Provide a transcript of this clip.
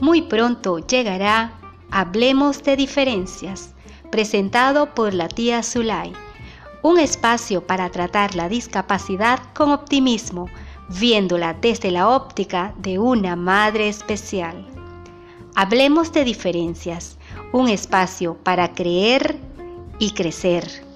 Muy pronto llegará Hablemos de diferencias, presentado por la tía Zulay, un espacio para tratar la discapacidad con optimismo, viéndola desde la óptica de una madre especial. Hablemos de diferencias, un espacio para creer y crecer.